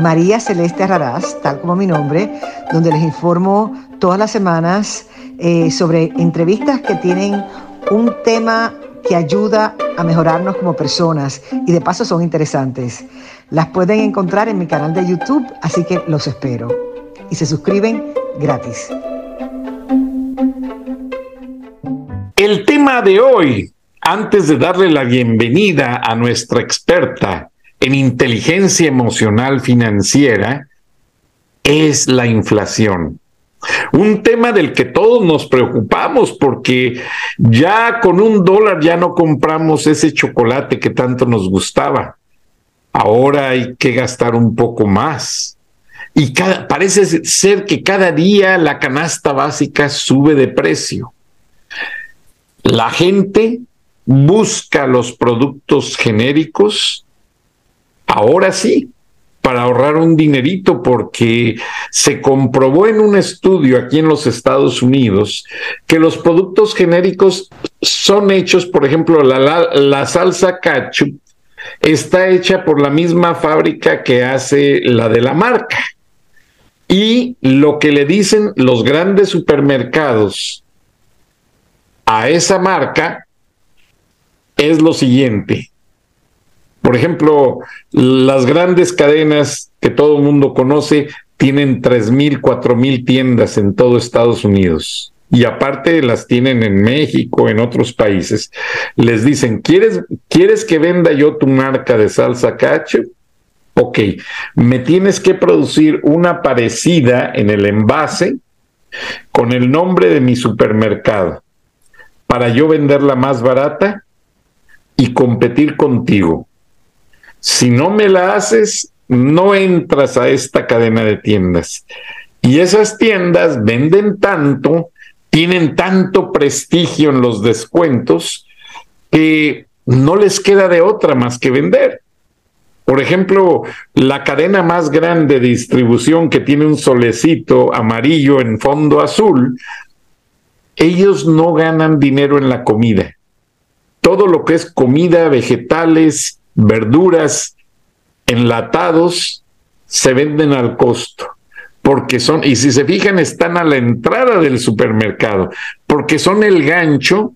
María Celeste Raraz, tal como mi nombre, donde les informo todas las semanas eh, sobre entrevistas que tienen un tema que ayuda a mejorarnos como personas y de paso son interesantes. Las pueden encontrar en mi canal de YouTube, así que los espero. Y se suscriben gratis. El tema de hoy, antes de darle la bienvenida a nuestra experta en inteligencia emocional financiera, es la inflación. Un tema del que todos nos preocupamos porque ya con un dólar ya no compramos ese chocolate que tanto nos gustaba. Ahora hay que gastar un poco más. Y parece ser que cada día la canasta básica sube de precio. La gente busca los productos genéricos, ahora sí, para ahorrar un dinerito, porque se comprobó en un estudio aquí en los Estados Unidos que los productos genéricos son hechos, por ejemplo, la, salsa ketchup está hecha por la misma fábrica que hace la de la marca. Y lo que le dicen los grandes supermercados a esa marca es lo siguiente. Por ejemplo, las grandes cadenas que todo el mundo conoce tienen tres mil, cuatro mil tiendas en todo Estados Unidos. Y aparte las tienen en México, en otros países. Les dicen, ¿quieres, ¿quieres que venda yo tu marca de salsa cacho? Ok, me tienes que producir una parecida en el envase con el nombre de mi supermercado para yo venderla más barata y competir contigo. Si no me la haces, no entras a esta cadena de tiendas. Y esas tiendas venden tanto, tienen tanto prestigio en los descuentos, que no les queda de otra más que vender. Por ejemplo, la cadena más grande de distribución que tiene un solecito amarillo en fondo azul, ellos no ganan dinero en la comida. Todo lo que es comida, vegetales, verduras, enlatados, se venden al costo. Porque son, y si se fijan, están a la entrada del supermercado, porque son el gancho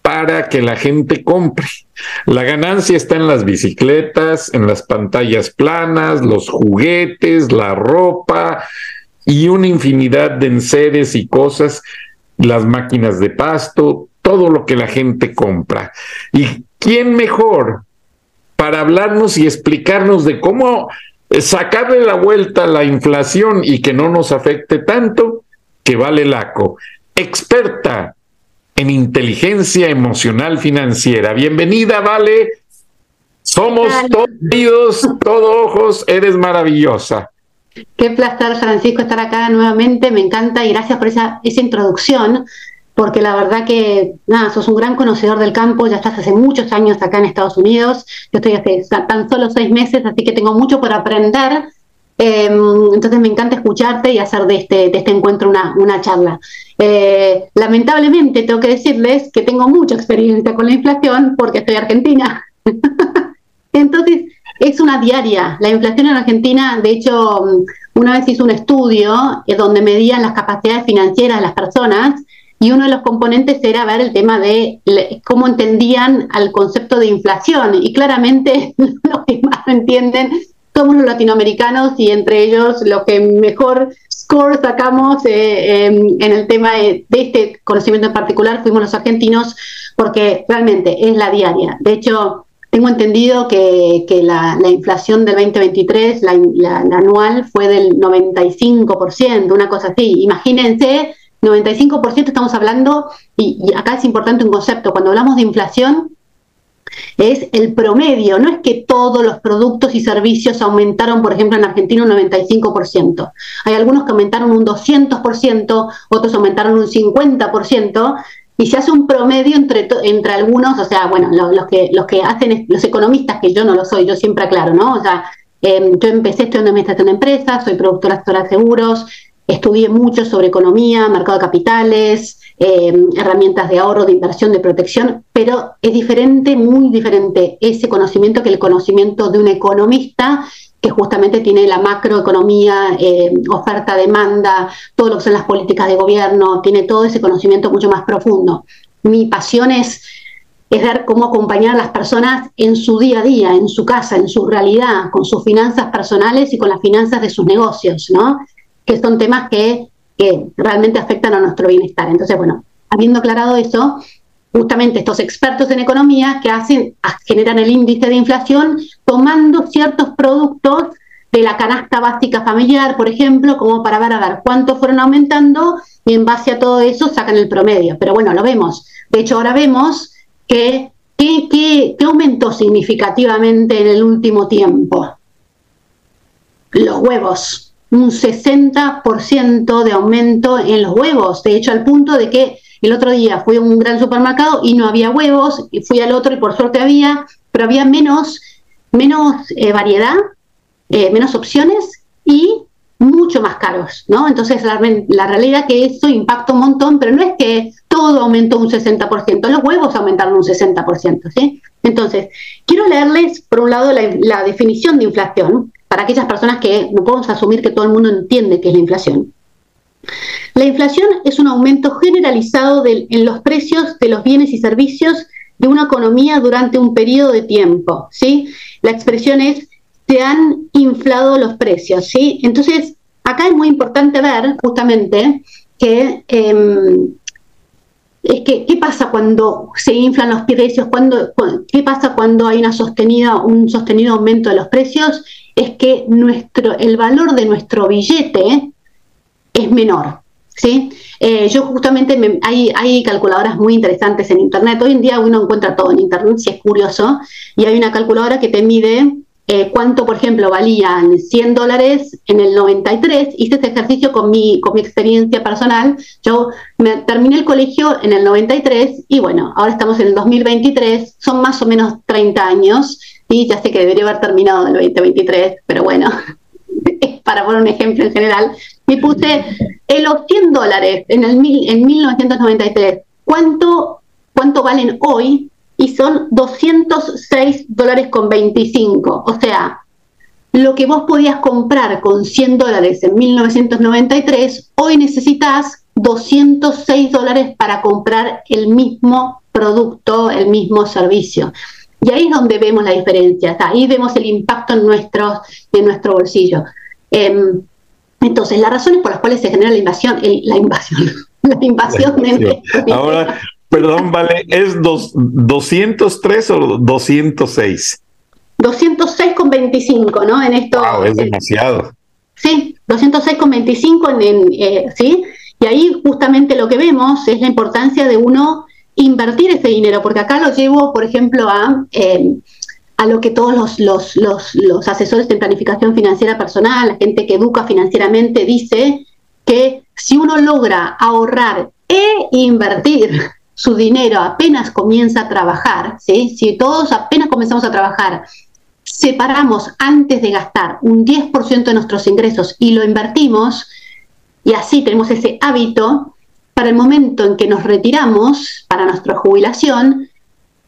para que la gente compre. La ganancia está en las bicicletas, en las pantallas planas, los juguetes, la ropa y una infinidad de enseres y cosas las máquinas de pasto, todo lo que la gente compra. ¿Y quién mejor para hablarnos y explicarnos de cómo sacarle la vuelta a la inflación y que no nos afecte tanto que Vale Laco, experta en inteligencia emocional financiera. Bienvenida, Vale. Somos todos oídos, todos ojos, eres maravillosa. Qué placer, Francisco, estar acá nuevamente. Me encanta y gracias por esa, esa introducción, porque la verdad que, nada, sos un gran conocedor del campo, ya estás hace muchos años acá en Estados Unidos. Yo estoy hace tan solo seis meses, así que tengo mucho por aprender. Em, entonces me encanta escucharte y hacer de este, de este encuentro una, una charla. Eh, lamentablemente tengo que decirles que tengo mucha experiencia con la inflación porque estoy argentina. Entonces, es una diaria. La inflación en Argentina, de hecho, una vez hizo un estudio eh, donde medían las capacidades financieras de las personas y uno de los componentes era ver el tema de cómo entendían al concepto de inflación. Y claramente los que más entienden somos los latinoamericanos y entre ellos los que mejor score sacamos eh, em, en el tema de, este conocimiento en particular fuimos los argentinos porque realmente es la diaria. De hecho, tengo entendido que, la, inflación del 2023, la, anual, fue del 95%, una cosa así. Imagínense, 95% estamos hablando, y, acá es importante un concepto, cuando hablamos de inflación, es el promedio, no es que todos los productos y servicios aumentaron, por ejemplo, en Argentina un 95%. Hay algunos que aumentaron un 200%, otros aumentaron un 50%, y se hace un promedio entre, entre algunos, o sea, bueno, los, que, los que hacen, los economistas, que yo no lo soy, yo siempre aclaro, ¿no? O sea, em, yo empecé estudiando administración de empresas, soy productora de seguros, estudié mucho sobre economía, mercado de capitales, em, herramientas de ahorro, de inversión, de protección, pero es diferente, muy diferente ese conocimiento que el conocimiento de un economista que justamente tiene la macroeconomía, eh, oferta, demanda, todo lo que son las políticas de gobierno, tiene todo ese conocimiento mucho más profundo. Mi pasión es, es ver cómo acompañar a las personas en su día a día, en su casa, en su realidad, con sus finanzas personales y con las finanzas de sus negocios, ¿no? Que son temas que, realmente afectan a nuestro bienestar. Entonces, bueno, habiendo aclarado eso, justamente estos expertos en economía que hacen, generan el índice de inflación tomando ciertos productos de la canasta básica familiar, por ejemplo, como para ver a ver cuánto fueron aumentando y en base a todo eso sacan el promedio. Pero bueno, lo vemos. De hecho, ahora vemos que ¿qué, aumentó significativamente en el último tiempo? Los huevos. Un 60% de aumento en los huevos. De hecho, al punto de que el otro día fui a un gran supermercado y no había huevos, y fui al otro y por suerte había, pero había menos, menos eh, variedad, eh, menos opciones y mucho más caros, ¿no? Entonces la, realidad es que eso impacta un montón, pero no es que todo aumentó un 60%, los huevos aumentaron un 60%, ¿sí? Entonces, quiero leerles, por un lado, la, la definición de inflación, para aquellas personas que no podemos asumir que todo el mundo entiende qué es la inflación. La inflación es un aumento generalizado en los precios de los bienes y servicios de una economía durante un periodo de tiempo, ¿sí? La expresión es se han inflado los precios, ¿sí? Entonces, acá es muy importante ver justamente que em, es que qué pasa cuando se inflan los precios, cuando, qué pasa cuando hay una sostenida, un sostenido aumento de los precios, es que nuestro, el valor de nuestro billete es menor. ¿sí? Eh, yo justamente hay, hay calculadoras muy interesantes en Internet. Hoy en día uno encuentra todo en Internet, si es curioso, y hay una calculadora que te mide eh, cuánto, por ejemplo, valían 100 dólares en el 93. Hice este ejercicio con mi, con mi experiencia personal. Yo me, terminé el colegio en el 93 y bueno, ahora estamos en el 2023, son más o menos 30 años y ya sé que debería haber terminado en el 2023, pero bueno, para poner un ejemplo en general, me puse en los 100 dólares en, el en 1993. ¿Cuánto, ¿Cuánto valen hoy? Y son 206 dólares con 25. O sea, lo que vos podías comprar con 100 dólares en 1993, hoy necesitas 206 dólares para comprar el mismo producto, el mismo servicio. Y ahí es donde vemos la diferencia, ahí vemos el impacto en, nuestro, en nuestro bolsillo. Em, entonces, las razones por las cuales se genera la invasión, la invasión, la invasión de... Ahora, perdón, vale, ¿es dos, 203 o 206? 206,25, ¿no? En esto. Wow, es demasiado. Sí, 206,25 en, eh, ¿sí? Y ahí justamente lo que vemos es la importancia de uno invertir ese dinero, porque acá lo llevo, por ejemplo, a eh, a lo que todos los, los, los, los, asesores de planificación financiera personal, la gente que educa financieramente, dice que si uno logra ahorrar e invertir su dinero apenas comienza a trabajar, ¿sí? si todos apenas comenzamos a trabajar, separamos antes de gastar un 10% de nuestros ingresos y lo invertimos, y así tenemos ese hábito, para el momento en que nos retiramos, para nuestra jubilación,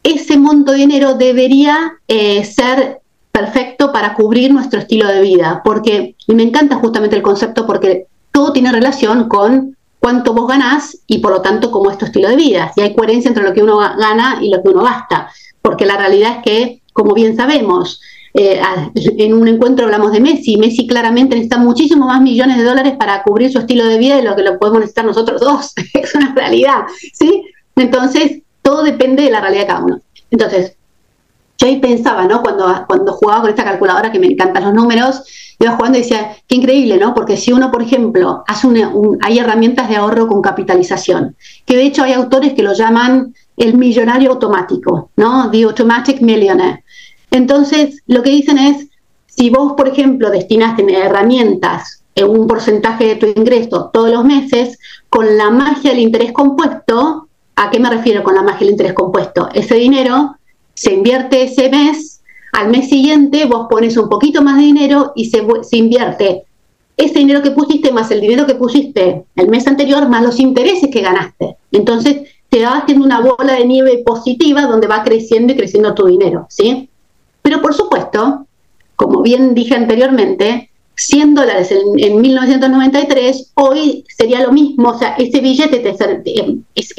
ese monto de dinero debería eh, ser perfecto para cubrir nuestro estilo de vida, porque, y me encanta justamente el concepto porque todo tiene relación con cuánto vos ganás y por lo tanto cómo es tu estilo de vida, si hay coherencia entre lo que uno gana y lo que uno gasta, porque la realidad es que, como bien sabemos, eh, en un encuentro hablamos de Messi, Messi claramente necesita muchísimo más millones de dólares para cubrir su estilo de vida de lo que lo podemos necesitar nosotros dos, es una realidad, ¿sí? Entonces, todo depende de la realidad de cada uno. Entonces, yo ahí pensaba, ¿no? Cuando, cuando jugaba con esta calculadora, que me encantan los números, iba jugando y decía, qué increíble, ¿no? Porque si uno, por ejemplo, hace una, hay herramientas de ahorro con capitalización, que de hecho hay autores que lo llaman el millonario automático, ¿no? The Automatic Millionaire. Entonces, lo que dicen es, si vos, por ejemplo, destinaste herramientas en un porcentaje de tu ingreso todos los meses, con la magia del interés compuesto, ¿a qué me refiero con la magia del interés compuesto? Ese dinero se invierte ese mes, al mes siguiente vos pones un poquito más de dinero y se, invierte ese dinero que pusiste más el dinero que pusiste el mes anterior más los intereses que ganaste. Entonces te va haciendo una bola de nieve positiva donde va creciendo y creciendo tu dinero, ¿sí? Pero por supuesto, como bien dije anteriormente, 100 dólares en, 1993, hoy sería lo mismo, o sea, ese billete te, es,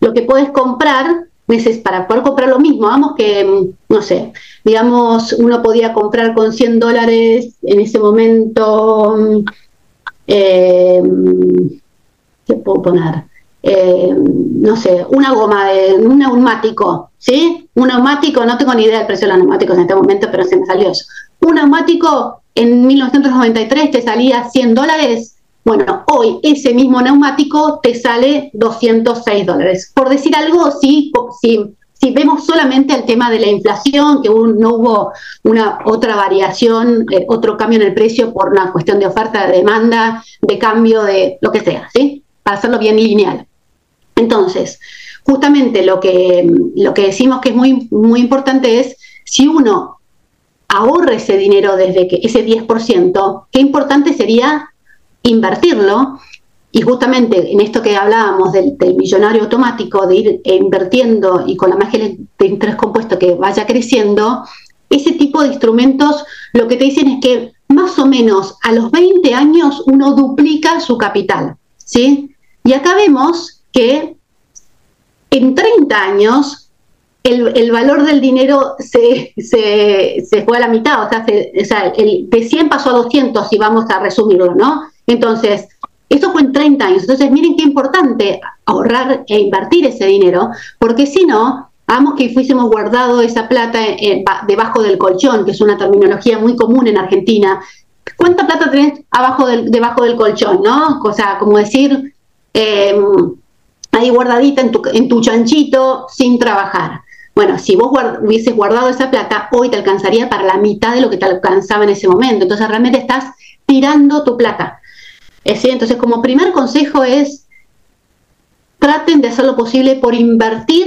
lo que puedes comprar meses para poder comprar lo mismo. Vamos que, no sé, digamos, uno podía comprar con 100 dólares en ese momento, eh, ¿qué puedo poner? Eh, no sé, una goma de un neumático, ¿sí? Un neumático, no tengo ni idea del precio de los neumáticos en este momento, pero se me salió eso. Un neumático en 1993 te salía 100 dólares. Bueno, hoy ese mismo neumático te sale 206 dólares. Por decir algo, sí, si, si vemos solamente el tema de la inflación, que no hubo una otra variación, eh, otro cambio en el precio por una cuestión de oferta, de demanda, de cambio de lo que sea, ¿sí? Para hacerlo bien lineal. Entonces, justamente lo que, lo que decimos que es muy, muy importante es si uno ahorra ese dinero desde que ese 10%, qué importante sería invertirlo. Y justamente en esto que hablábamos del, millonario automático, de ir invirtiendo y con la magia de interés compuesto que vaya creciendo, ese tipo de instrumentos lo que te dicen es que más o menos a los 20 años uno duplica su capital. ¿sí? Y acá vemos que en 30 años el, valor del dinero se, se, fue a la mitad, o sea, el, de 100 pasó a 200, si vamos a resumirlo, ¿no? Entonces, eso fue en 30 años. Entonces, miren qué importante ahorrar e invertir ese dinero, porque si no, vamos que fuésemos guardado esa plata debajo del colchón, que es una terminología muy común en Argentina. ¿Cuánta plata tenés abajo del, debajo del colchón, no? O sea, como decir, eh, ahí guardadita en tu, en tu chanchito sin trabajar. Bueno, si vos hubieses guardado esa plata, hoy te alcanzaría para la mitad de lo que te alcanzaba en ese momento. Entonces realmente estás tirando tu plata. Entonces como primer consejo es, traten de hacer lo posible por invertir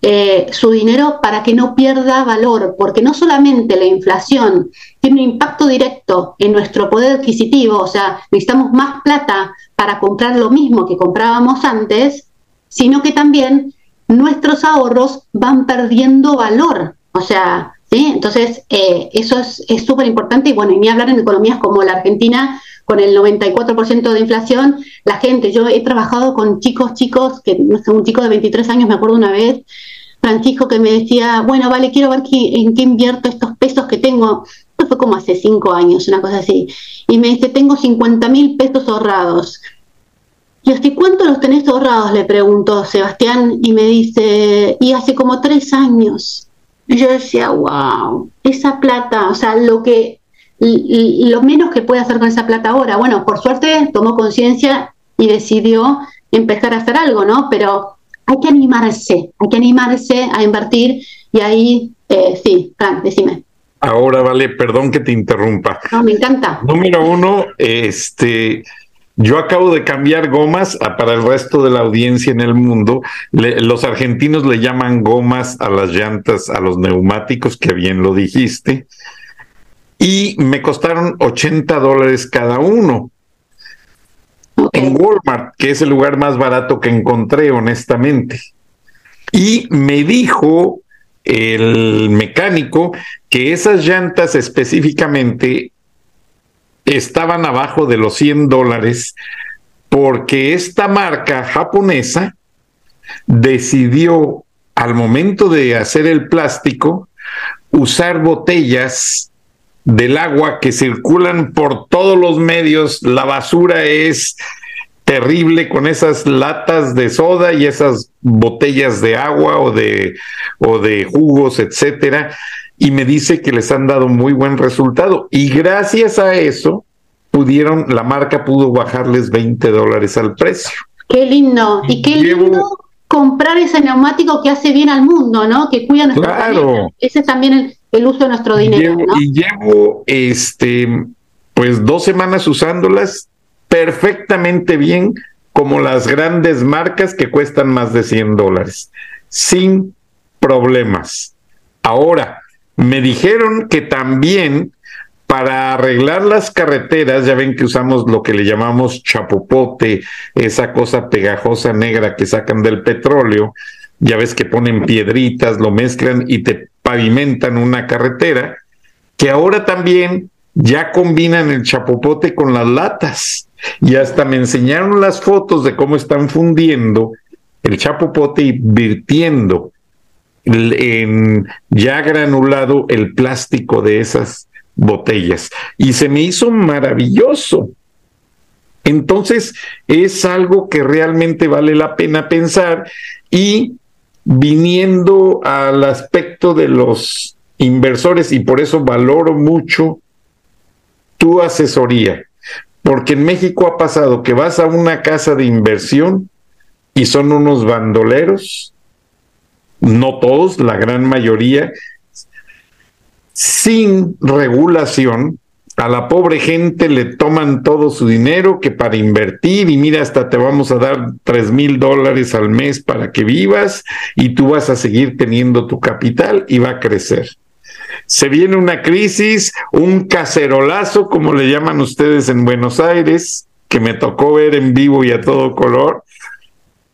eh, su dinero para que no pierda valor, porque no solamente la inflación tiene un impacto directo en nuestro poder adquisitivo, o sea, necesitamos más plata para comprar lo mismo que comprábamos antes, sino que también nuestros ahorros van perdiendo valor. O sea, ¿sí? Entonces, eh, eso es súper importante y bueno, y ni hablar en economías como la Argentina, con el 94% de inflación, la gente, yo he trabajado con chicos, chicos, que no sé, un chico de 23 años, me acuerdo una vez, Francisco, que me decía, bueno, vale, quiero ver en qué invierto estos pesos que tengo. Esto fue como hace cinco años, una cosa así. Y me dice, tengo 50 mil pesos ahorrados. ¿Y hasta cuánto los tenés ahorrados? Le preguntó Sebastián y me dice, y hace como tres años. Y yo decía, wow, esa plata, o sea, lo que lo menos que puede hacer con esa plata ahora. Bueno, por suerte tomó conciencia y decidió empezar a hacer algo, ¿no? Pero hay que animarse, hay que animarse a invertir y ahí, eh, sí, Fran, decime. Ahora, vale, perdón que te interrumpa. No, me encanta. Número uno, este, yo acabo de cambiar gomas para el resto de la audiencia en el mundo. los argentinos le llaman gomas a las llantas, a los neumáticos, que bien lo dijiste. Y me costaron 80 dólares cada uno. En Walmart, que es el lugar más barato que encontré, honestamente. Y me dijo el mecánico que esas llantas específicamente estaban abajo de los 100 dólares porque esta marca japonesa decidió al momento de hacer el plástico usar botellas del agua que circulan por todos los medios. La basura es terrible con esas latas de soda y esas botellas de agua o de, o de jugos, etcétera y me dice que les han dado muy buen resultado. Y gracias a eso, pudieron, la marca pudo bajarles 20 dólares al precio. Qué lindo. Y qué lindo comprar ese neumático que hace bien al mundo, ¿no? Que cuida nuestro Claro. Ese es también el, uso de nuestro dinero, llevo, ¿no? Y llevo, este, pues dos semanas usándolas perfectamente bien, como las grandes marcas que cuestan más de 100 dólares, sin problemas. Ahora, me dijeron que también para arreglar las carreteras, ya ven que usamos lo que le llamamos chapopote, esa cosa pegajosa negra que sacan del petróleo, ya ves que ponen piedritas, lo mezclan y te pavimentan una carretera, que ahora también ya combinan el chapopote con las latas. Y hasta me enseñaron las fotos de cómo están fundiendo el chapopote y virtiendo en ya granulado el plástico de esas botellas. Y se me hizo maravilloso. Entonces es algo que realmente vale la pena pensar y viniendo al aspecto de los inversores y por eso valoro mucho tu asesoría, porque en México ha pasado que vas a una casa de inversión y son unos bandoleros, no todos, la gran mayoría, sin regulación, a la pobre gente le toman todo su dinero que para invertir y mira, hasta te vamos a dar tres mil dólares al mes para que vivas y tú vas a seguir teniendo tu capital y va a crecer. Se viene una crisis, un cacerolazo, como le llaman ustedes en Buenos Aires, que me tocó ver en vivo y a todo color.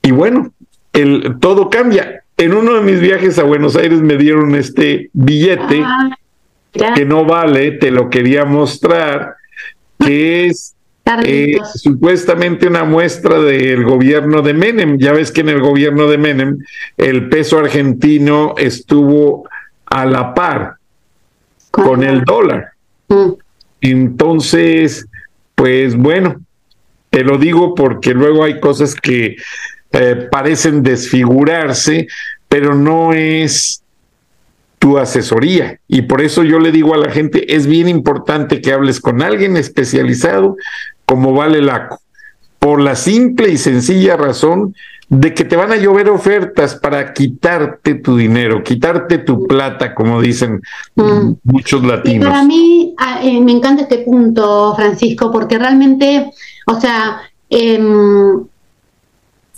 Y bueno, el, todo cambia. En uno de mis viajes a Buenos Aires me dieron este billete. Ah que no vale, te lo quería mostrar, que es eh, supuestamente una muestra del gobierno de Menem. Ya ves que en el gobierno de Menem el peso argentino estuvo a la par con el dólar. Mm. Entonces, pues bueno, te lo digo porque luego hay cosas que eh, parecen desfigurarse, pero no es tu asesoría. Y por eso yo le digo a la gente, es bien importante que hables con alguien especializado como Vale Laco, por la simple y sencilla razón de que te van a llover ofertas para quitarte tu dinero, quitarte tu plata, como dicen mm. muchos latinos. para mí ah, eh, me encanta este punto, Francisco, porque realmente, o sea, em,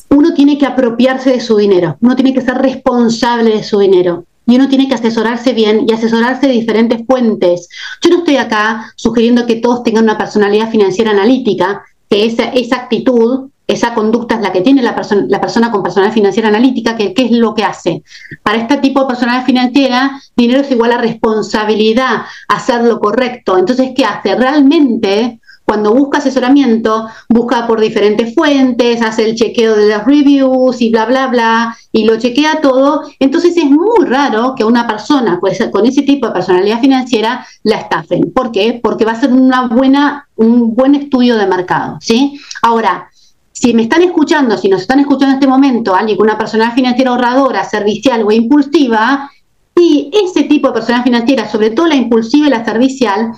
uno tiene que apropiarse de su dinero, uno tiene que ser responsable de su dinero y uno tiene que asesorarse bien y asesorarse de diferentes fuentes. Yo no estoy acá sugiriendo que todos tengan una personalidad financiera analítica, que esa, esa actitud, esa conducta es la que tiene la, persona la persona con personalidad financiera analítica, que qué es lo que hace. Para este tipo de personalidad financiera, dinero es igual a responsabilidad, hacer lo correcto. Entonces, ¿qué hace? Realmente cuando busca asesoramiento, busca por diferentes fuentes, hace el chequeo de las reviews y bla, bla, bla, y lo chequea todo. Entonces es muy raro que una persona pues, con ese tipo de personalidad financiera la estafen. ¿Por qué? Porque va a ser una buena, un buen estudio de mercado. ¿sí? Ahora, si me están escuchando, si nos están escuchando en este momento, alguien con una personalidad financiera ahorradora, servicial o impulsiva, y ese tipo de personalidad financiera, sobre todo la impulsiva y la servicial,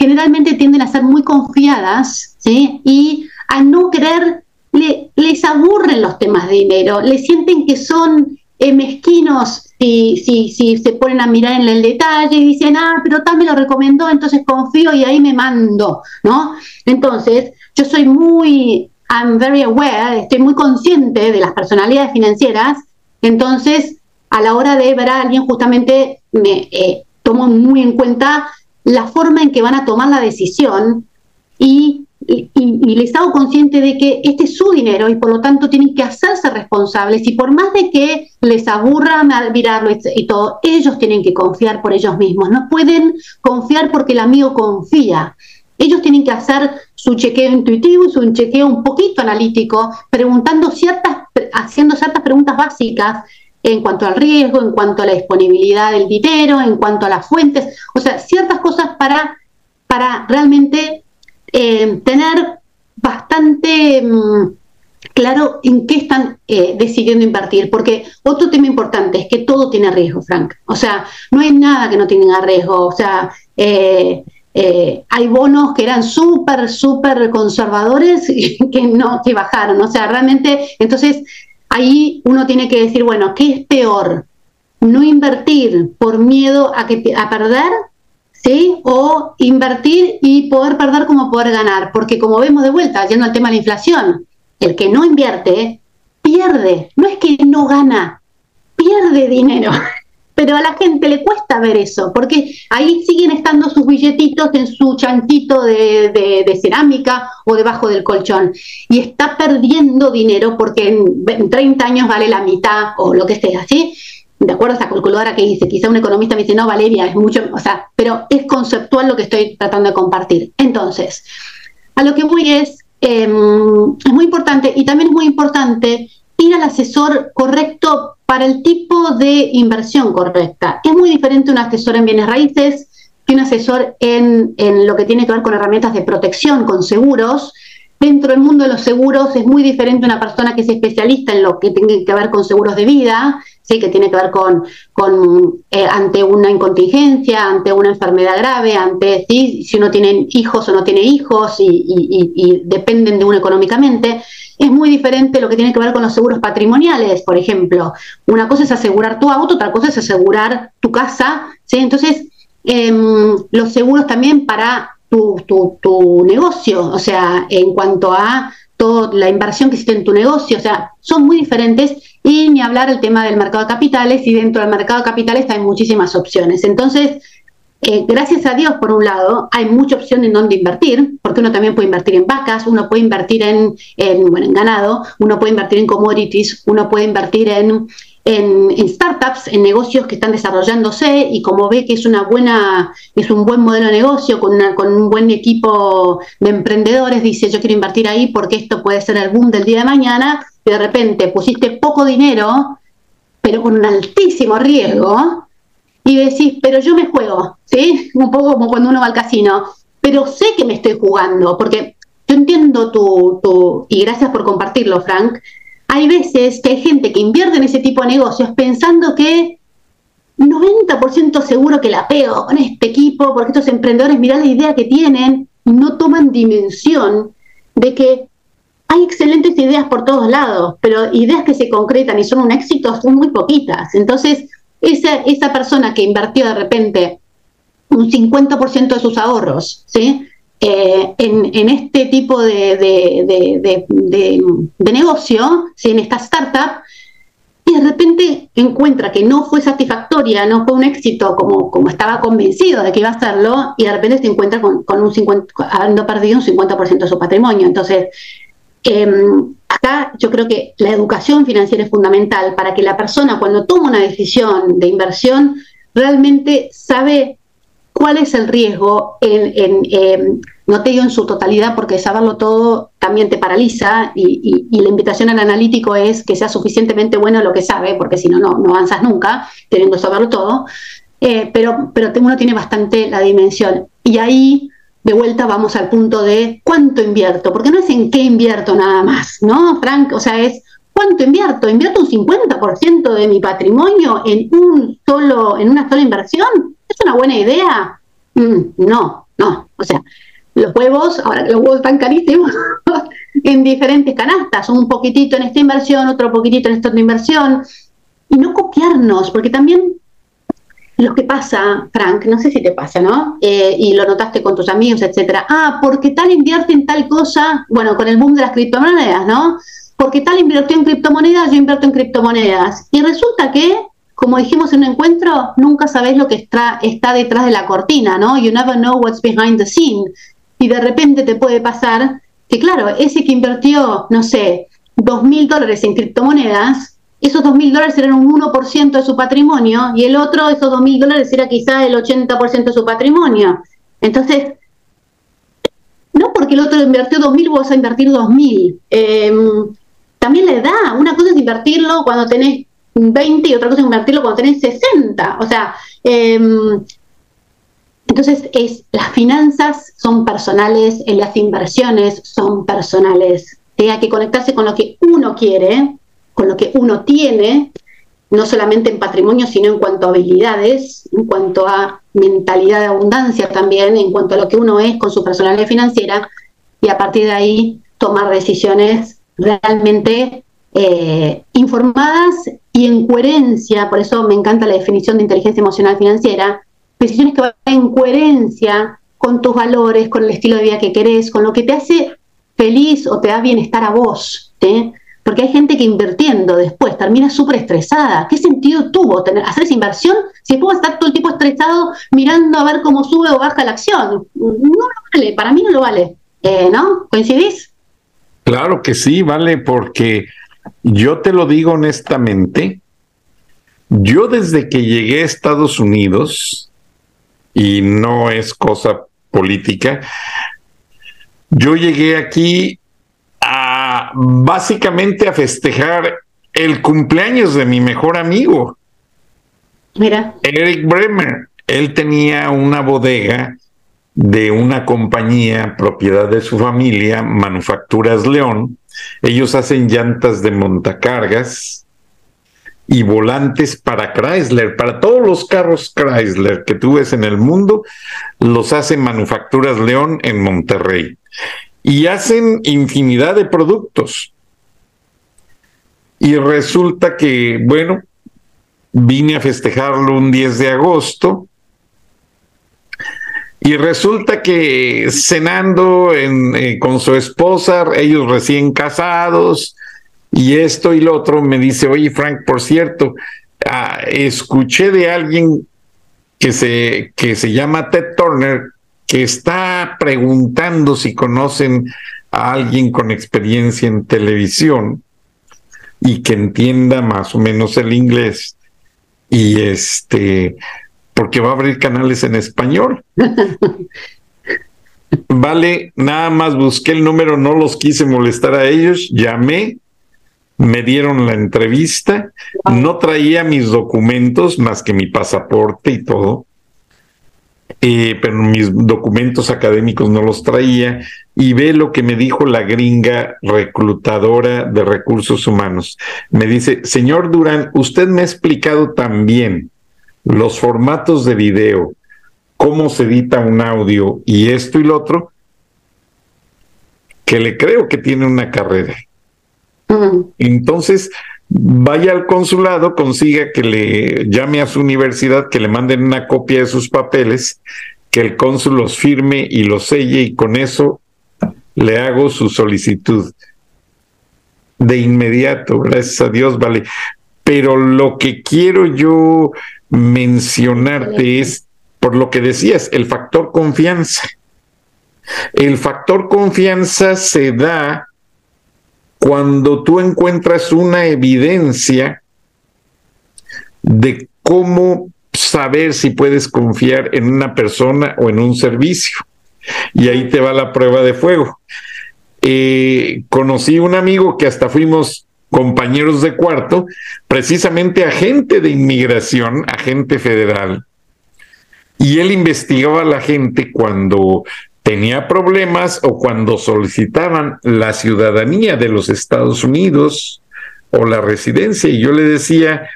generalmente tienden a ser muy confiadas y a no querer, les aburren los temas de dinero, les sienten que son eh, mezquinos si, si, si se ponen a mirar en el detalle y dicen, ah, pero tal me lo recomendó, entonces confío y ahí me mando, ¿no? Entonces, yo soy muy, I'm very aware, estoy muy consciente de las personalidades financieras, entonces, a la hora de ver a alguien, justamente me eh, tomo muy en cuenta la forma en que van a tomar la decisión y, les hago consciente de que este es su dinero y por lo tanto tienen que hacerse responsables y por más de que les aburra mirarlo y, todo, ellos tienen que confiar por ellos mismos, no pueden confiar porque el amigo confía. Ellos tienen que hacer su chequeo intuitivo y su chequeo un poquito analítico, preguntando ciertas, haciendo ciertas preguntas básicas en cuanto al riesgo, en cuanto a la disponibilidad del dinero, en cuanto a las fuentes, o sea, ciertas cosas para, para realmente eh, tener bastante mm, claro en qué están eh, decidiendo invertir, porque otro tema importante es que todo tiene riesgo, Frank, o sea, no hay nada que no tenga riesgo, o sea, eh, hay bonos que eran súper, súper conservadores que no, que bajaron, o sea, realmente, entonces ahí uno tiene que decir, bueno, ¿qué es peor? No invertir por miedo a, que a perder, ¿sí? O invertir y poder perder como poder ganar, porque como vemos de vuelta, yendo al tema de la inflación, el que no invierte pierde, no es que no gana, pierde dinero. Pero a la gente le cuesta ver eso, porque ahí siguen estando sus billetitos en su chanquito de, cerámica o debajo del colchón. Y está perdiendo dinero porque en, 30 años vale la mitad o lo que sea, ¿sí? de acuerdo a esa calculadora que hice, quizá un economista me dice, no, Valeria, es mucho, o sea, pero es conceptual lo que estoy tratando de compartir. Entonces, a lo que voy es, em, es muy importante y también es muy importante ir al asesor correcto para el tipo de inversión correcta. Es muy diferente un asesor en bienes raíces que un asesor en, en lo que tiene que ver con herramientas de protección, con seguros. Dentro del mundo de los seguros es muy diferente una persona que es especialista en lo que tiene que ver con seguros de vida, ¿sí? que tiene que ver con, con eh, ante una incontingencia, ante una enfermedad grave, ante si uno tiene hijos o no tiene hijos y dependen de uno económicamente es muy diferente lo que tiene que ver con los seguros patrimoniales, por ejemplo. Una cosa es asegurar tu auto, otra cosa es asegurar tu casa. ¿sí? Entonces, em, los seguros también para tu, tu, negocio, o sea, en cuanto a toda la inversión que hiciste en tu negocio, o sea, son muy diferentes y ni hablar el tema del mercado de capitales y dentro del mercado de capitales hay muchísimas opciones. Entonces, eh, gracias a Dios, por un lado, hay mucha opción en dónde invertir, porque uno también puede invertir en vacas, uno puede invertir en, bueno, en ganado, uno puede invertir en commodities, uno puede invertir en, en, startups, en negocios que están desarrollándose y como ve que es una buena, es un buen modelo de negocio con, una, con un buen equipo de emprendedores, dice yo quiero invertir ahí porque esto puede ser el boom del día de mañana, y de repente pusiste poco dinero, pero con un altísimo riesgo, y decís, pero yo me juego, ¿sí? Un poco como cuando uno va al casino, pero sé que me estoy jugando, porque yo entiendo tu, tu, y gracias por compartirlo, Frank, hay veces que hay gente que invierte en ese tipo de negocios pensando que 90% seguro que la pego con este equipo, porque estos emprendedores, mirá la idea que tienen, y no toman dimensión de que hay excelentes ideas por todos lados, pero ideas que se concretan y son un éxito son muy poquitas. Entonces, esa, esa persona que invirtió de repente un 50% de sus ahorros, ¿sí? Eh, en, este tipo de, de, negocio, ¿sí? en esta startup, y de repente encuentra que no fue satisfactoria, no fue un éxito como, como estaba convencido de que iba a serlo, y de repente se encuentra con, con un 50, habiendo perdido un 50% de su patrimonio. Entonces, em, acá yo creo que la educación financiera es fundamental para que la persona cuando toma una decisión de inversión realmente sabe cuál es el riesgo, em, no te digo en su totalidad porque saberlo todo también te paraliza y, la invitación al analítico es que sea suficientemente bueno lo que sabe, porque si no, no avanzas nunca, teniendo saberlo todo, eh, pero, pero uno tiene bastante la dimensión. Y ahí de vuelta vamos al punto de cuánto invierto, porque no es en qué invierto nada más, ¿no, Frank? O sea, es cuánto invierto. ¿Invierto un 50% de mi patrimonio en un solo, en una sola inversión? ¿Es una buena idea? Mm, no, no. O sea, los huevos, ahora que los huevos están carísimos, en diferentes canastas, un poquitito en esta inversión, otro poquitito en esta otra inversión, y no copiarnos, porque también lo que pasa, Frank, no sé si te pasa, ¿no? Eh, y lo notaste con tus amigos, etcétera. Ah, porque tal invierte en tal cosa, bueno, con el boom de las criptomonedas, ¿no? Porque tal invirtió en criptomonedas, yo invierto en criptomonedas. Y resulta que, como dijimos en un encuentro, nunca sabes lo que está, está detrás de la cortina, ¿no? You never know what's behind the scene. Y de repente te puede pasar que, claro, ese que invirtió, no sé, dos mil dólares en criptomonedas, esos dos mil dólares eran un 1% de su patrimonio y el otro, esos dos mil dólares, era quizá el 80% de su patrimonio. Entonces, no porque el otro invirtió dos mil, vos vas a invertir dos mil. Em, también la edad, una cosa es invertirlo cuando tenés 20 y otra cosa es invertirlo cuando tenés 60. O sea, em, entonces es, las finanzas son personales, las inversiones son personales. Hay que conectarse con lo que uno quiere con lo que uno tiene, no solamente en patrimonio, sino en cuanto a habilidades, en cuanto a mentalidad de abundancia también, en cuanto a lo que uno es con su personalidad financiera, y a partir de ahí tomar decisiones realmente eh, informadas y en coherencia, por eso me encanta la definición de inteligencia emocional financiera, decisiones que van en coherencia con tus valores, con el estilo de vida que querés, con lo que te hace feliz o te da bienestar a vos. Porque hay gente que invirtiendo después termina súper estresada. ¿Qué sentido tuvo hacer esa inversión si después estar todo el tiempo estresado mirando a ver cómo sube o baja la acción? No lo vale, para mí no lo vale. Eh, ¿No? ¿Coincidís? Claro que sí, vale, porque yo te lo digo honestamente, yo desde que llegué a Estados Unidos, y no es cosa política, yo llegué aquí a básicamente a festejar el cumpleaños de mi mejor amigo. Mira. Eric Bremer. Él tenía una bodega de una compañía propiedad de su familia, Manufacturas León. Ellos hacen llantas de montacargas y volantes para Chrysler, para todos los carros Chrysler que tú ves en el mundo, los hacen Manufacturas León en Monterrey. Y hacen infinidad de productos. Y resulta que, bueno, vine a festejarlo un 10 de agosto y resulta que cenando eh, con su esposa, ellos recién casados, y esto y lo otro, me dice, oye Frank, por cierto, ah, escuché de alguien que se, que se llama Ted Turner, que está preguntando si conocen a alguien con experiencia en televisión y que entienda más o menos el inglés. Y este, porque va a abrir canales en español. Vale, nada más busqué el número, no los quise molestar a ellos, llamé, me dieron la entrevista, no traía mis documentos más que mi pasaporte y todo, eh, pero mis documentos académicos no los traía y ve lo que me dijo la gringa reclutadora de recursos humanos. Me dice, señor Durán, usted me ha explicado también los formatos de video, cómo se edita un audio y esto y lo otro, que le creo que tiene una carrera. Entonces, vaya al consulado, consiga que le llame a su universidad, que le manden una copia de sus papeles, que el cónsul los firme y los selle y con eso le hago su solicitud. De inmediato, gracias a Dios, vale. Pero lo que quiero yo mencionarte es, por lo que decías, el factor confianza. El factor confianza se da cuando tú encuentras una evidencia de cómo saber si puedes confiar en una persona o en un servicio. Y ahí te va la prueba de fuego. Eh, conocí un amigo que hasta fuimos compañeros de cuarto, precisamente agente de inmigración, agente federal, y él investigaba a la gente cuando tenía problemas o cuando solicitaban la ciudadanía de los Estados Unidos o la residencia. Y yo le decía,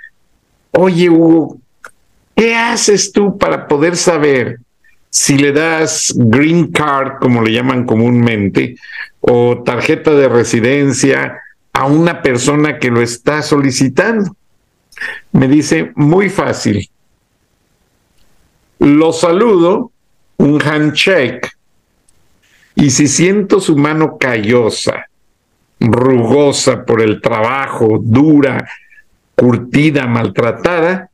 oye Hugo, ¿qué haces tú para poder saber si le das green card, como le llaman comúnmente, o tarjeta de residencia a una persona que lo está solicitando. Me dice, muy fácil. Lo saludo, un handshake, y si siento su mano callosa, rugosa por el trabajo, dura, curtida, maltratada,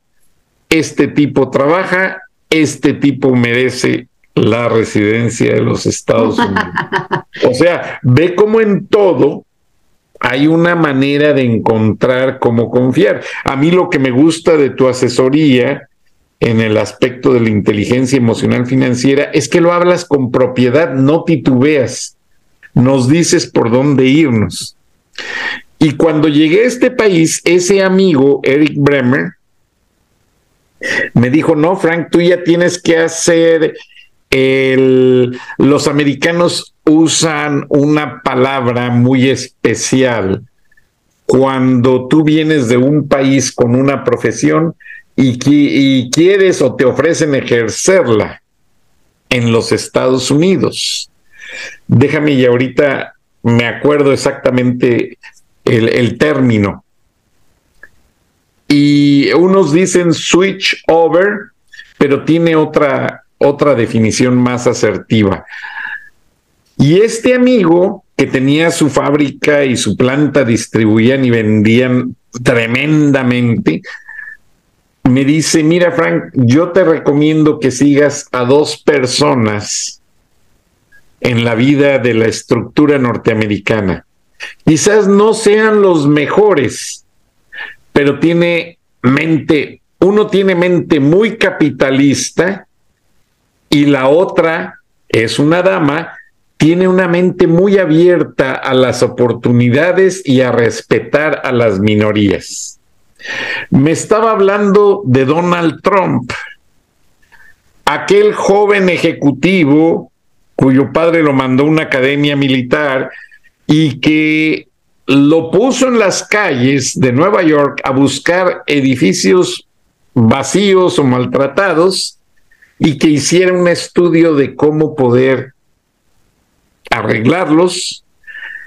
este tipo trabaja, este tipo merece la residencia de los Estados Unidos. O sea, ve cómo en todo hay una manera de encontrar cómo confiar. A mí lo que me gusta de tu asesoría en el aspecto de la inteligencia emocional financiera es que lo hablas con propiedad, no titubeas, nos dices por dónde irnos. Y cuando llegué a este país, ese amigo, Eric Bremer, me dijo, no, Frank, tú ya tienes que hacer el, los americanos usan una palabra muy especial cuando tú vienes de un país con una profesión y, y quieres o te ofrecen ejercerla en los Estados Unidos. Déjame y ahorita me acuerdo exactamente el, término. Y unos dicen switch over, pero tiene otra, otra definición más asertiva. Y este amigo que tenía su fábrica y su planta distribuían y vendían tremendamente, me dice, mira Frank, yo te recomiendo que sigas a dos personas en la vida de la estructura norteamericana. Quizás no sean los mejores, pero tiene mente, uno tiene mente muy capitalista y la otra es una dama, tiene una mente muy abierta a las oportunidades y a respetar a las minorías. Me estaba hablando de Donald Trump, aquel joven ejecutivo cuyo padre lo mandó a una academia militar y que lo puso en las calles de Nueva York a buscar edificios vacíos o maltratados y que hiciera un estudio de cómo poder arreglarlos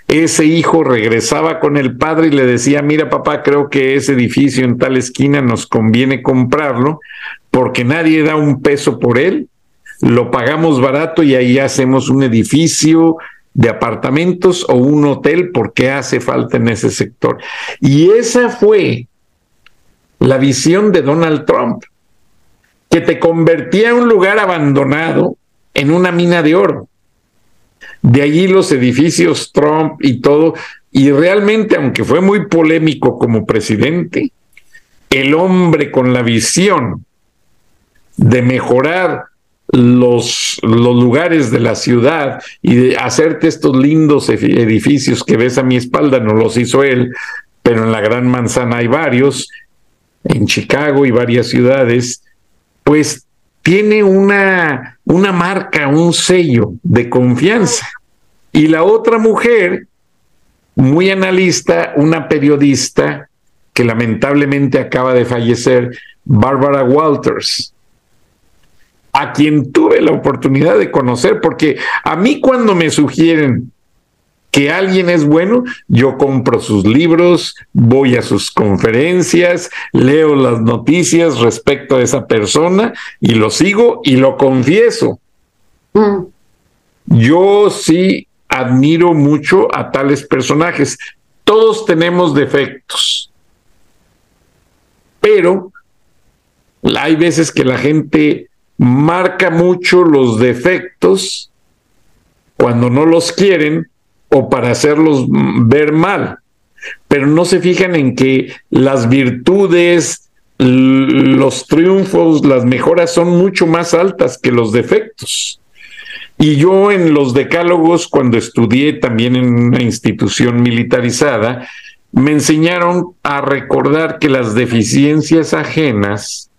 ese hijo regresaba con el padre y le decía, mira papá, creo que ese edificio en tal esquina nos conviene comprarlo porque nadie da un peso por él, lo pagamos barato y ahí hacemos un edificio de apartamentos o un hotel porque hace falta en ese sector. Y esa fue la visión de Donald Trump, que te convertía un lugar abandonado en una mina de oro. De allí los edificios Trump y todo. Y realmente, aunque fue muy polémico como presidente, el hombre con la visión de mejorar los, los, lugares de la ciudad y de hacerte estos lindos edificios que ves a mi espalda, no los hizo él, pero en la Gran Manzana hay varios, en Chicago y varias ciudades, pues tiene una, una marca, un sello de confianza. Y la otra mujer, muy analista, una periodista que lamentablemente acaba de fallecer, Barbara Walters, a quien tuve la oportunidad de conocer, porque a mí cuando me sugieren que alguien es bueno, yo compro sus libros, voy a sus conferencias, leo las noticias respecto a esa persona y lo sigo y lo confieso. Mm. Yo sí admiro mucho a tales personajes. Todos tenemos defectos, pero hay veces que la gente marca mucho los defectos cuando no los quieren o para hacerlos ver mal, pero no se fijan en que las virtudes, los triunfos, las mejoras son mucho más altas que los defectos. Y yo en los decálogos, cuando estudié también en una institución militarizada, me enseñaron a recordar que las deficiencias ajenas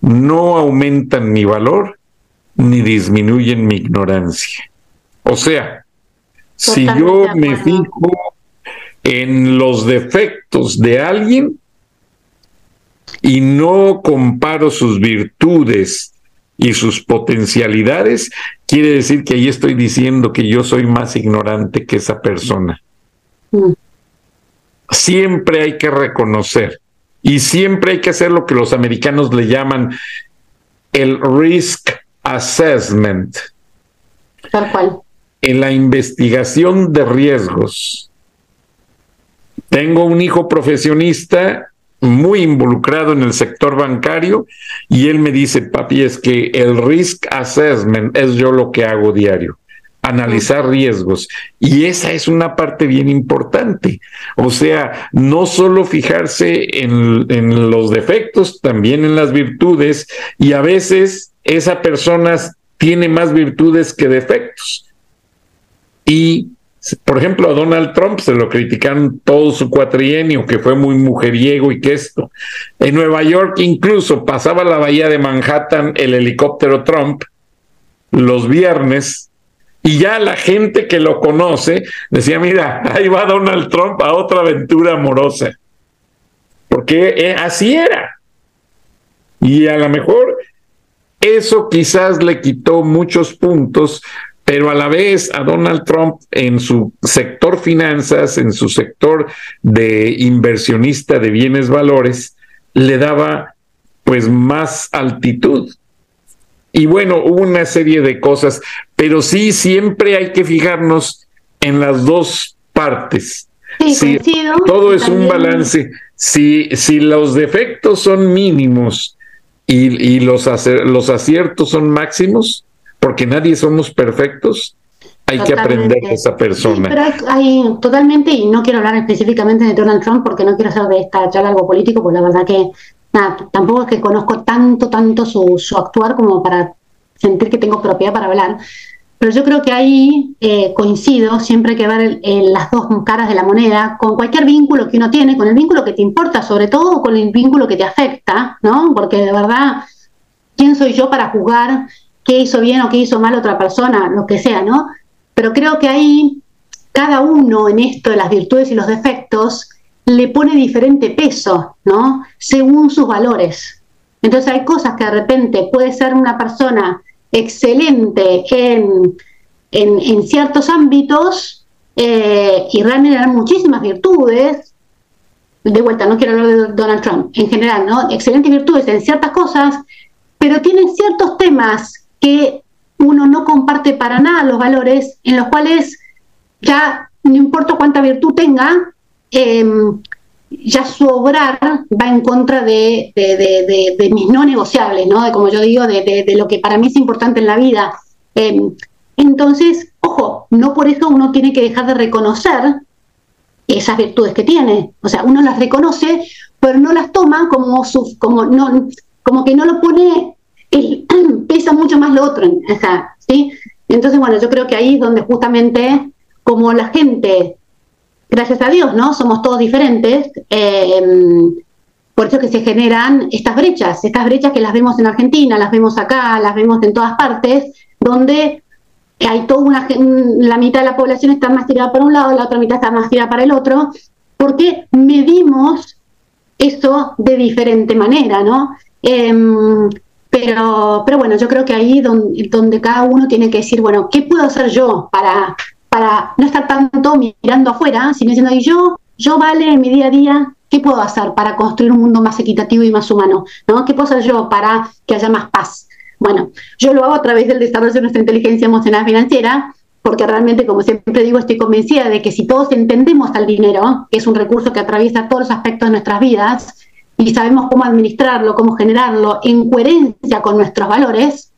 no aumentan mi valor ni disminuyen mi ignorancia. O sea, si yo me fijo en los defectos de alguien y no comparo sus virtudes y sus potencialidades, quiere decir que ahí estoy diciendo que yo soy más ignorante que esa persona. Mm. Siempre hay que reconocer y siempre hay que hacer lo que los americanos le llaman el risk assessment. Tal cual en la investigación de riesgos. Tengo un hijo profesionista muy involucrado en el sector bancario y él me dice, papi, es que el risk assessment es yo lo que hago diario, analizar riesgos. Y esa es una parte bien importante. O sea, no solo fijarse en, en los defectos, también en las virtudes y a veces esa persona tiene más virtudes que defectos. Y, por ejemplo, a Donald Trump se lo criticaron todo su cuatrienio, que fue muy mujeriego y que esto. En Nueva York incluso pasaba la bahía de Manhattan el helicóptero Trump los viernes y ya la gente que lo conoce decía, mira, ahí va Donald Trump a otra aventura amorosa. Porque eh, así era. Y a lo mejor eso quizás le quitó muchos puntos pero a la vez a Donald Trump en su sector finanzas, en su sector de inversionista de bienes valores, le daba pues más altitud. Y bueno, hubo una serie de cosas, pero sí siempre hay que fijarnos en las dos partes. Sí, todo es un balance. Si, si los defectos son mínimos y, los, los aciertos son máximos, porque nadie somos perfectos, hay que aprender de esa persona. pero hay, totalmente, y no quiero hablar específicamente de Donald Trump porque no quiero hacer de esta charla algo político, porque la verdad que nada, tampoco es que conozco tanto, tanto su, su actuar como para sentir que tengo propiedad para hablar. Pero yo creo que ahí eh, coincido, siempre hay que ver las dos caras de la moneda, con cualquier vínculo que uno tiene, con el vínculo que te importa, sobre todo con el vínculo que te afecta, ¿no? Porque de verdad, ¿quién soy yo para juzgar qué hizo bien o qué hizo mal otra persona, lo que sea, ¿no? Pero creo que ahí cada uno en esto de las virtudes y los defectos le pone diferente peso, ¿no? Según sus valores. Entonces hay cosas que de repente puede ser una persona excelente en, en, ciertos ámbitos eh, y realmente tener muchísimas virtudes. De vuelta, no quiero hablar de Donald Trump, en general, ¿no? Excelentes virtudes en ciertas cosas, pero tienen ciertos temas que uno no comparte para nada los valores, en los cuales ya no importa cuánta virtud tenga, eh, ya su obrar va en contra de, mis no negociables, ¿no? De como yo digo, de, lo que para mí es importante en la vida. Em, entonces, ojo, no por eso uno tiene que dejar de reconocer esas virtudes que tiene. O sea, uno las reconoce, pero no las toma como su, como no, como que no lo pone, pesa mucho más lo otro. O ¿sí? Entonces, bueno, yo creo que ahí es donde justamente como la gente gracias a Dios, ¿no? Somos todos diferentes. Eh, por eso que se generan estas brechas, estas brechas que las vemos en Argentina, las vemos acá, las vemos en todas partes, donde hay toda una, la mitad de la población está más tirada para un lado, la otra mitad está más tirada para el otro, porque medimos eso de diferente manera, ¿no? Em, pero, pero bueno, yo creo que ahí donde, donde cada uno tiene que decir, bueno, ¿qué puedo hacer yo para, para no estar tanto mirando afuera, sino diciendo, yo, yo vale en mi día a día, ¿qué puedo hacer para construir un mundo más equitativo y más humano? ¿no? ¿Qué puedo hacer yo para que haya más paz? Bueno, yo lo hago a través del desarrollo de nuestra inteligencia emocional financiera, porque realmente, como siempre digo, estoy convencida de que si todos entendemos al dinero, que es un recurso que atraviesa todos los aspectos de nuestras vidas, y sabemos cómo administrarlo, cómo generarlo en coherencia con nuestros valores,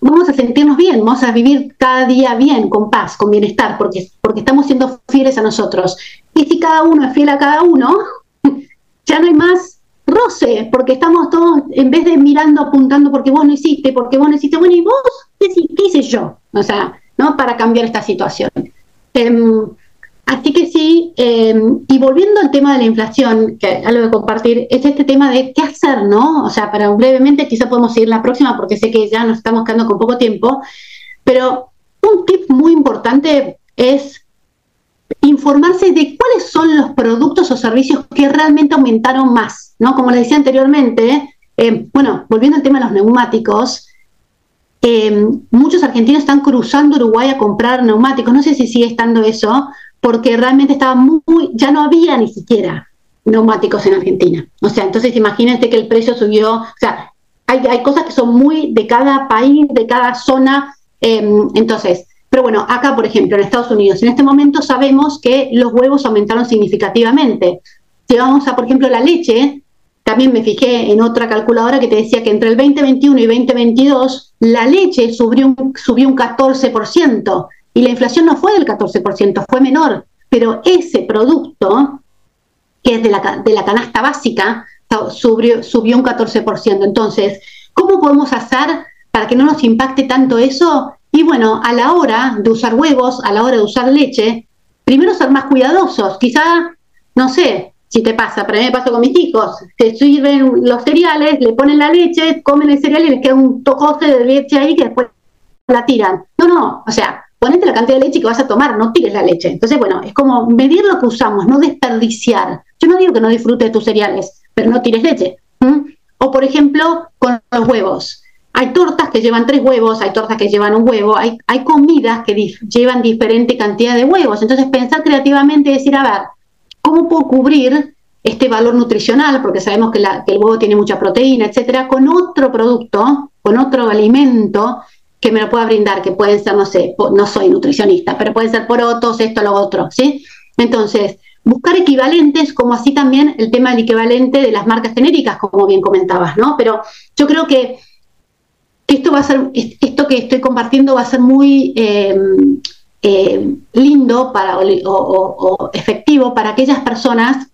vamos a sentirnos bien, vamos a vivir cada día bien, con paz, con bienestar, porque, porque estamos siendo fieles a nosotros. Y si cada uno es fiel a cada uno, ya no hay más roce, porque estamos todos, en vez de mirando, apuntando porque vos no hiciste, porque vos no hiciste, bueno, ¿y vos qué, hice yo? O sea, ¿no? Para cambiar esta situación. Em, Así que sí, em, y volviendo al tema de la inflación, que algo de compartir, es este tema de qué hacer, ¿no? O sea, para brevemente, quizá podemos ir la próxima porque sé que ya nos estamos quedando con poco tiempo, pero un tip muy importante es informarse de cuáles son los productos o servicios que realmente aumentaron más, ¿no? Como les decía anteriormente, em, bueno, volviendo al tema de los neumáticos, em, muchos argentinos están cruzando Uruguay a comprar neumáticos, no sé si sigue estando eso, porque realmente estaba muy, ya no había ni siquiera neumáticos en Argentina. O sea, entonces imagínense que el precio subió, o sea, hay, hay cosas que son muy de cada país, de cada zona, em, entonces, pero bueno, acá, por ejemplo, en Estados Unidos, en este momento sabemos que los huevos aumentaron significativamente. Si vamos a, por ejemplo, la leche, también me fijé en otra calculadora que te decía que entre el 2021 y 2022 la leche subió un, subió un 14%. Y la inflación no fue del 14%, fue menor, pero ese producto, que es de la, de la canasta básica, subió, subió un 14%. Entonces, ¿cómo podemos hacer para que no nos impacte tanto eso? Y bueno, a la hora de usar huevos, a la hora de usar leche, primero ser más cuidadosos. Quizá, no sé, si te pasa, pero a mí me pasa con mis hijos, te sirven los cereales, le ponen la leche, comen el cereal y les queda un tocote de leche ahí que después la tiran. No, no, o sea, ponete la cantidad de leche que vas a tomar, no tires la leche. Entonces, bueno, es como medir lo que usamos, no desperdiciar. Yo no digo que no disfrutes tus cereales, pero no tires leche. O, por ejemplo, con los huevos. hay tortas que llevan tres huevos, hay tortas que llevan un huevo, hay, hay comidas que llevan diferente cantidad de huevos. Entonces, pensar creativamente y decir, a ver, ¿cómo puedo cubrir este valor nutricional? Porque sabemos que el huevo tiene mucha proteína, etcétera, con otro producto, con otro alimento que me lo pueda brindar, que pueden ser, no sé, no soy nutricionista, pero pueden ser porotos, esto, lo otro, ¿sí? Entonces, buscar equivalentes, como así también el tema del equivalente de las marcas genéricas, como bien comentabas, ¿no? Pero yo creo que esto va a ser, esto que estoy compartiendo va a ser muy eh, eh, lindo para, o, efectivo para aquellas personas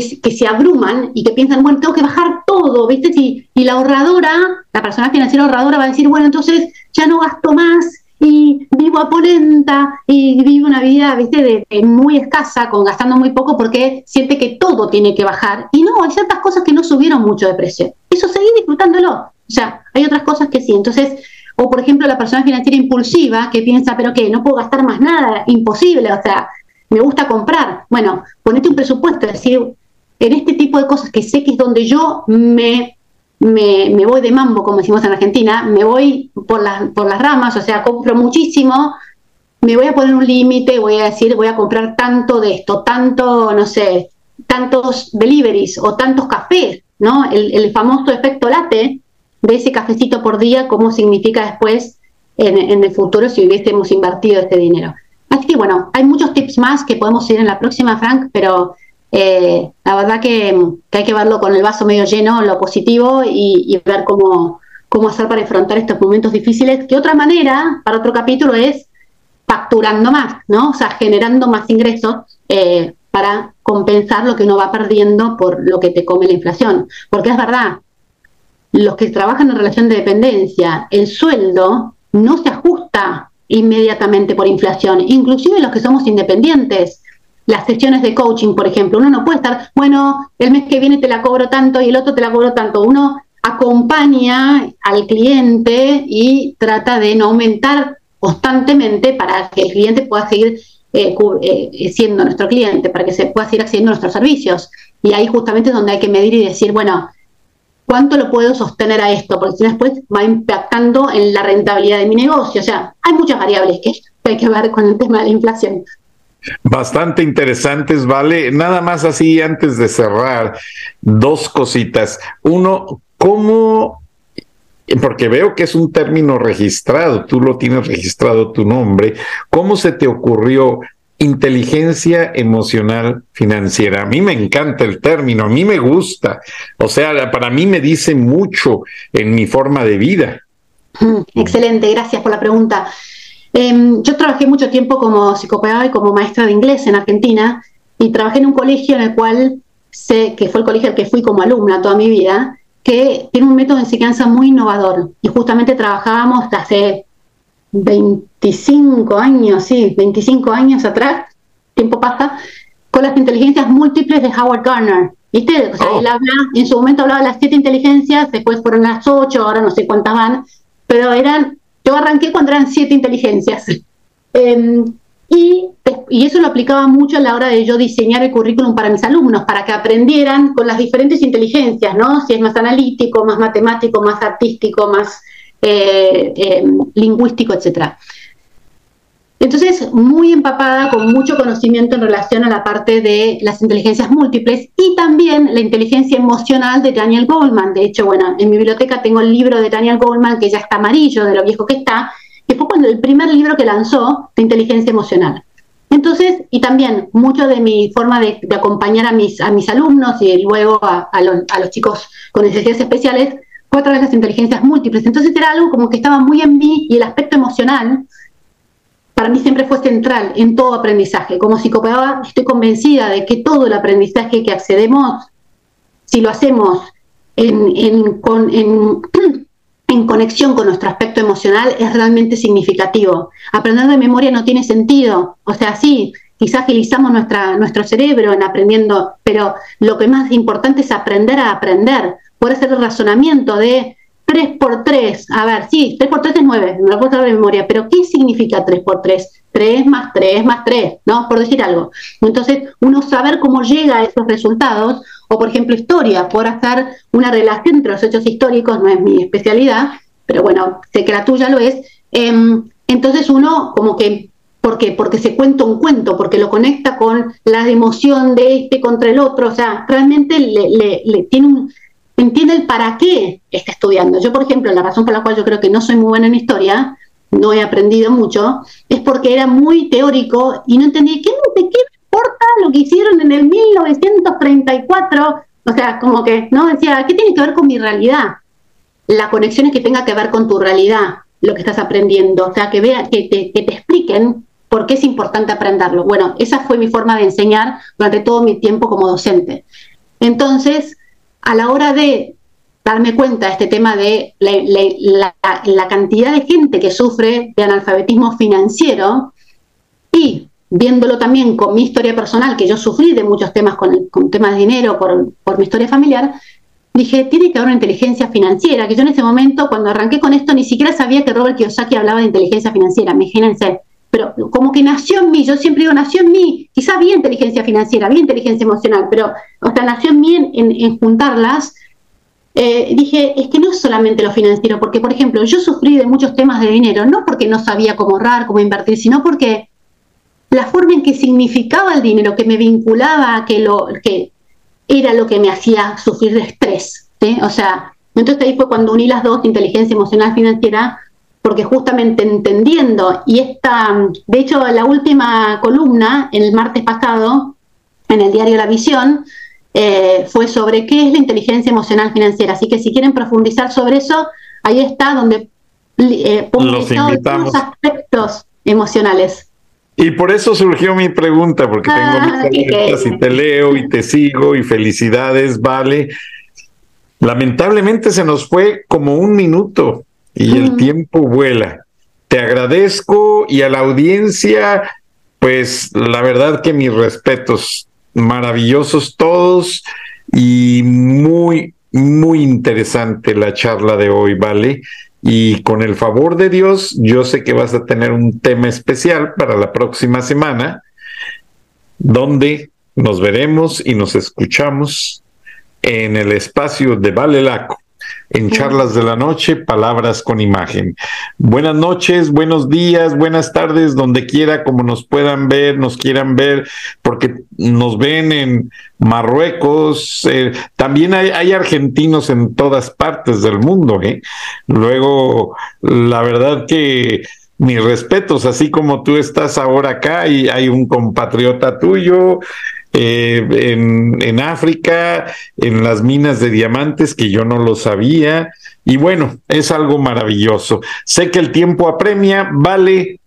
que, se abruman y que piensan, bueno, tengo que bajar todo, ¿viste? Y, y la ahorradora, la persona financiera ahorradora va a decir, bueno, entonces ya no gasto más y vivo a polenta y vivo una vida, viste, muy escasa, con gastando muy poco porque siente que todo tiene que bajar. Y no, hay ciertas cosas que no subieron mucho de precio. Eso seguí disfrutándolo. O sea, hay otras cosas que sí. Entonces, o por ejemplo, la persona financiera impulsiva que piensa, pero que no puedo gastar más nada, imposible, o sea, me gusta comprar. Bueno, ponete un presupuesto, es decir, en este tipo de cosas que sé que es donde yo me, me, voy de mambo, como decimos en Argentina, me voy por, las por las ramas, o sea, compro muchísimo, me voy a poner un límite, voy a decir, voy a comprar tanto de esto, tanto, no sé, tantos deliveries o tantos cafés, ¿no? El, el famoso efecto late, de ese cafecito por día, cómo significa después en, el futuro si hubiésemos invertido este dinero. Así que bueno, hay muchos tips más que podemos ir en la próxima, Frank, pero eh, la verdad que, hay que verlo con el vaso medio lleno, lo positivo, y, ver cómo, cómo hacer para enfrentar estos momentos difíciles, que otra manera, para otro capítulo, es facturando más, ¿no? O sea, generando más ingresos eh, para compensar lo que uno va perdiendo por lo que te come la inflación. Porque es verdad, los que trabajan en relación de dependencia, el sueldo no se ajusta inmediatamente por inflación, inclusive los que somos independientes. Las sesiones de coaching, por ejemplo, uno no puede estar, bueno, el mes que viene te la cobro tanto y el otro te la cobro tanto. Uno acompaña al cliente y trata de no aumentar constantemente para que el cliente pueda seguir eh, eh, siendo nuestro cliente, para que se pueda seguir accediendo a nuestros servicios. Y ahí justamente es donde hay que medir y decir, bueno, ¿Cuánto lo puedo sostener a esto? Porque si después va impactando en la rentabilidad de mi negocio. O sea, hay muchas variables que hay que ver con el tema de la inflación. Bastante interesantes, vale. Nada más así antes de cerrar, dos cositas. Uno, ¿cómo? Porque veo que es un término registrado, tú lo tienes registrado tu nombre. ¿Cómo se te ocurrió inteligencia emocional financiera. A mí me encanta el término, a mí me gusta. O sea, para mí me dice mucho en mi forma de vida. Mm, excelente, gracias por la pregunta. Em, yo trabajé mucho tiempo como psicopedagoga y como maestra de inglés en Argentina y trabajé en un colegio en el cual sé que fue el colegio al que fui como alumna toda mi vida, que tiene un método de enseñanza muy innovador y justamente trabajábamos hace 25 años, sí, 25 años atrás, tiempo pasa, con las inteligencias múltiples de Howard Gardner. ¿Viste? Oh. él habla, en su momento hablaba de las siete inteligencias, después fueron las ocho, ahora no sé cuántas van, pero eran, yo arranqué cuando eran siete inteligencias. Em, y, y, eso lo aplicaba mucho a la hora de yo diseñar el currículum para mis alumnos, para que aprendieran con las diferentes inteligencias, ¿no? Si es más analítico, más matemático, más artístico, más eh, eh, lingüístico, etcétera. Entonces, muy empapada, con mucho conocimiento en relación a la parte de las inteligencias múltiples y también la inteligencia emocional de Daniel Goldman. De hecho, bueno, en mi biblioteca tengo el libro de Daniel Goldman, que ya está amarillo, de lo viejo que está, que fue cuando el primer libro que lanzó de inteligencia emocional. Entonces, y también mucho de mi forma de, acompañar a mis, a mis alumnos y luego a, a los chicos con necesidades especiales fue a través de las inteligencias múltiples. Entonces era algo como que estaba muy en mí y el aspecto emocional para mí siempre fue central en todo aprendizaje. Como psicopedagoga estoy convencida de que todo el aprendizaje que accedemos, si lo hacemos en, conexión con nuestro aspecto emocional, es realmente significativo. Aprender de memoria no tiene sentido. O sea, sí, quizás agilizamos nuestra, nuestro cerebro en aprendiendo, pero lo que más importante es aprender a aprender poder hacer el razonamiento de 3 por 3, a ver, sí, 3 por 3 es 9, me lo puedo dar de memoria, pero ¿qué significa 3 por 3? 3 más 3 más 3, ¿no? Por decir algo. Entonces, uno saber cómo llega a esos resultados, o por ejemplo, historia, por hacer una relación entre los hechos históricos, no es mi especialidad, pero bueno, sé que la tuya lo es. Eh, entonces uno como que ¿Por qué? Porque se cuenta un cuento, porque lo conecta con la emoción de este contra el otro, o sea, realmente le, tiene un, entiende el para qué está estudiando. Yo, por ejemplo, la razón por la cual yo creo que no soy muy buena en historia, no he aprendido mucho, es porque era muy teórico y no entendía qué, qué importa lo que hicieron en el 1934, o sea, como que, ¿no? Decía, ¿qué tiene que ver con mi realidad? La conexión es que tenga que ver con tu realidad, lo que estás aprendiendo, o sea, que, vea, que te expliquen por qué es importante aprenderlo. Bueno, esa fue mi forma de enseñar durante todo mi tiempo como docente. Entonces, a la hora de darme cuenta de este tema de la, cantidad de gente que sufre de analfabetismo financiero y viéndolo también con mi historia personal, que yo sufrí de muchos temas con, con temas de dinero por, por mi historia familiar, dije, tiene que haber una inteligencia financiera, que yo en ese momento, cuando arranqué con esto, ni siquiera sabía que Robert Kiyosaki hablaba de inteligencia financiera, imagínense, pero como que nació en mí, yo siempre digo, nació en mí, quizá había inteligencia financiera, había inteligencia emocional, pero o sea, nació en mí en, juntarlas. Eh, dije, es que no es solamente lo financiero, porque por ejemplo, yo sufrí de muchos temas de dinero, no porque no sabía cómo ahorrar, cómo invertir, sino porque la forma en que significaba el dinero, que me vinculaba, que, lo, que era lo que me hacía sufrir de estrés. O sea, entonces ahí fue cuando uní las dos, inteligencia emocional financiera, porque justamente entendiendo, y esta, de hecho, la última columna, el martes pasado, en el diario La Visión, eh, fue sobre qué es la inteligencia emocional financiera. Así que si quieren profundizar sobre eso, ahí está donde eh, los invitamos. los aspectos emocionales. Y por eso surgió mi pregunta, porque tengo ah, mis y te leo y te sigo y felicidades, vale. Lamentablemente se nos fue como un minuto y el tiempo vuela. Te agradezco y a la audiencia, pues la verdad que mis respetos, maravillosos todos y muy, muy interesante la charla de hoy, ¿vale? Y con el favor de Dios, yo sé que vas a tener un tema especial para la próxima semana, donde nos veremos y nos escuchamos en el espacio de Vale Laco en charlas de la noche, palabras con imagen. Buenas noches, buenos días, buenas tardes, donde quiera, como nos puedan ver, nos quieran ver, porque nos ven en Marruecos, eh, también hay, argentinos en todas partes del mundo. ¿eh? Luego, la verdad que mis respetos, así como tú estás ahora acá y hay un compatriota tuyo eh, en, en, África, en las minas de diamantes, que yo no lo sabía. Y bueno, es algo maravilloso. Sé que el tiempo apremia, vale.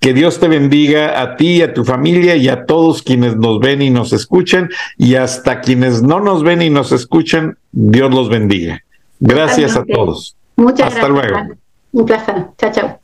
Que Dios te bendiga a ti, a tu familia y a todos quienes nos ven y nos escuchan. Y hasta quienes no nos ven y nos escuchan, Dios los bendiga. Gracias a todos. Muchas Hasta luego. Un placer. Chao, chao.